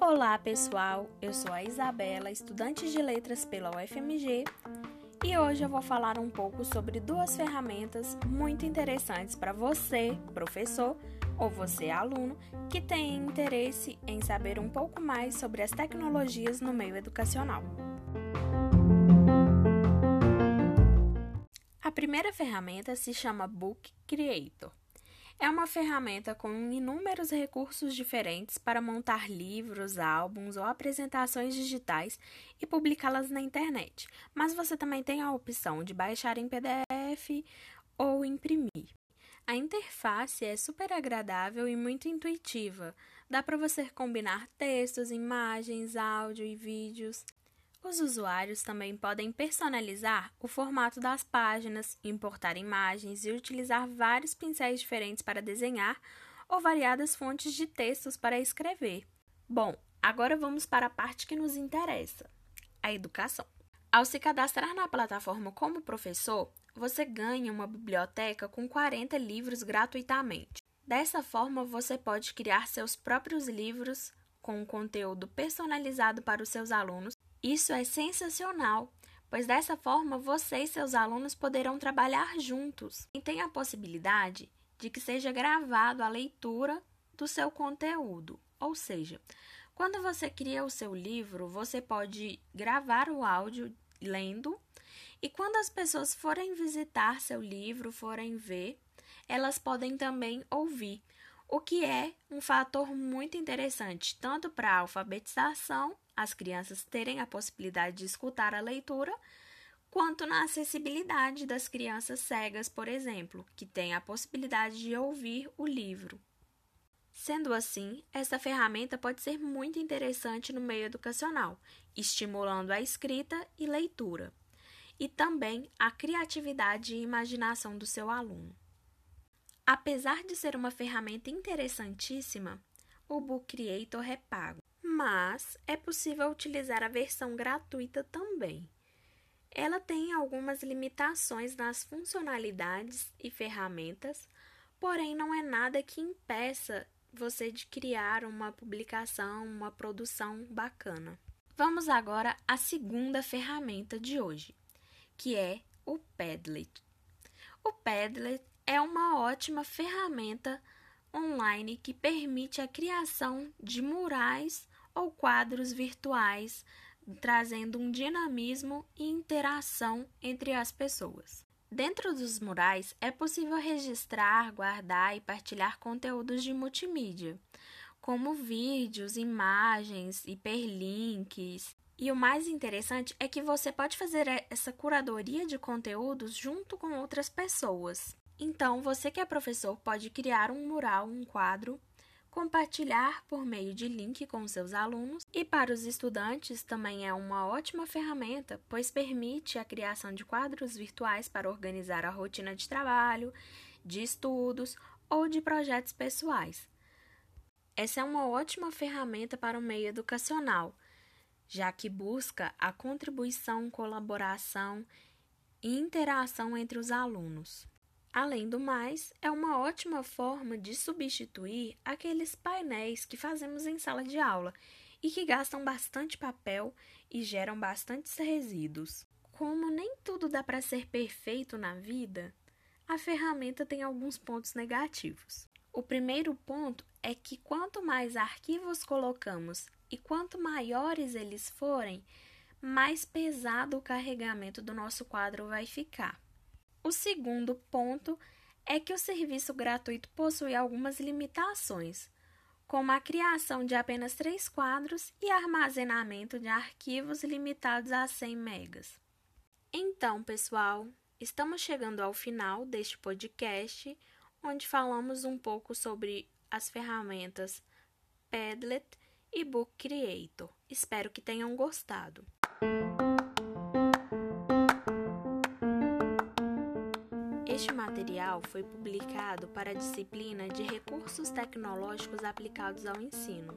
Olá pessoal, eu sou a Isabela, estudante de letras pela UFMG, e hoje eu vou falar um pouco sobre duas ferramentas muito interessantes para você, professor, ou você, aluno, que tem interesse em saber um pouco mais sobre as tecnologias no meio educacional. Primeira ferramenta se chama Book Creator. É uma ferramenta com inúmeros recursos diferentes para montar livros, álbuns ou apresentações digitais e publicá-las na internet. Mas você também tem a opção de baixar em PDF ou imprimir. A interface é super agradável e muito intuitiva. Dá para você combinar textos, imagens, áudio e vídeos. Os usuários também podem personalizar o formato das páginas, importar imagens e utilizar vários pincéis diferentes para desenhar ou variadas fontes de textos para escrever. Bom, agora vamos para a parte que nos interessa: a educação. Ao se cadastrar na plataforma como professor, você ganha uma biblioteca com 40 livros gratuitamente. Dessa forma, você pode criar seus próprios livros com conteúdo personalizado para os seus alunos isso é sensacional, pois dessa forma você e seus alunos poderão trabalhar juntos e tem a possibilidade de que seja gravado a leitura do seu conteúdo. Ou seja, quando você cria o seu livro, você pode gravar o áudio lendo e quando as pessoas forem visitar seu livro, forem ver, elas podem também ouvir, o que é um fator muito interessante tanto para a alfabetização as crianças terem a possibilidade de escutar a leitura, quanto na acessibilidade das crianças cegas, por exemplo, que têm a possibilidade de ouvir o livro. Sendo assim, essa ferramenta pode ser muito interessante no meio educacional, estimulando a escrita e leitura, e também a criatividade e imaginação do seu aluno. Apesar de ser uma ferramenta interessantíssima, o Book Creator é pago mas é possível utilizar a versão gratuita também. Ela tem algumas limitações nas funcionalidades e ferramentas, porém não é nada que impeça você de criar uma publicação, uma produção bacana. Vamos agora à segunda ferramenta de hoje, que é o Padlet. O Padlet é uma ótima ferramenta online que permite a criação de murais ou quadros virtuais, trazendo um dinamismo e interação entre as pessoas. Dentro dos murais, é possível registrar, guardar e partilhar conteúdos de multimídia, como vídeos, imagens, hiperlinks. E o mais interessante é que você pode fazer essa curadoria de conteúdos junto com outras pessoas. Então, você que é professor pode criar um mural, um quadro compartilhar por meio de link com seus alunos e para os estudantes também é uma ótima ferramenta, pois permite a criação de quadros virtuais para organizar a rotina de trabalho, de estudos ou de projetos pessoais. Essa é uma ótima ferramenta para o meio educacional, já que busca a contribuição, colaboração e interação entre os alunos. Além do mais, é uma ótima forma de substituir aqueles painéis que fazemos em sala de aula e que gastam bastante papel e geram bastantes resíduos. Como nem tudo dá para ser perfeito na vida, a ferramenta tem alguns pontos negativos. O primeiro ponto é que quanto mais arquivos colocamos e quanto maiores eles forem, mais pesado o carregamento do nosso quadro vai ficar. O segundo ponto é que o serviço gratuito possui algumas limitações, como a criação de apenas três quadros e armazenamento de arquivos limitados a 100 megas. Então, pessoal, estamos chegando ao final deste podcast, onde falamos um pouco sobre as ferramentas Padlet e Book Creator. Espero que tenham gostado. Este material foi publicado para a disciplina de Recursos Tecnológicos Aplicados ao Ensino.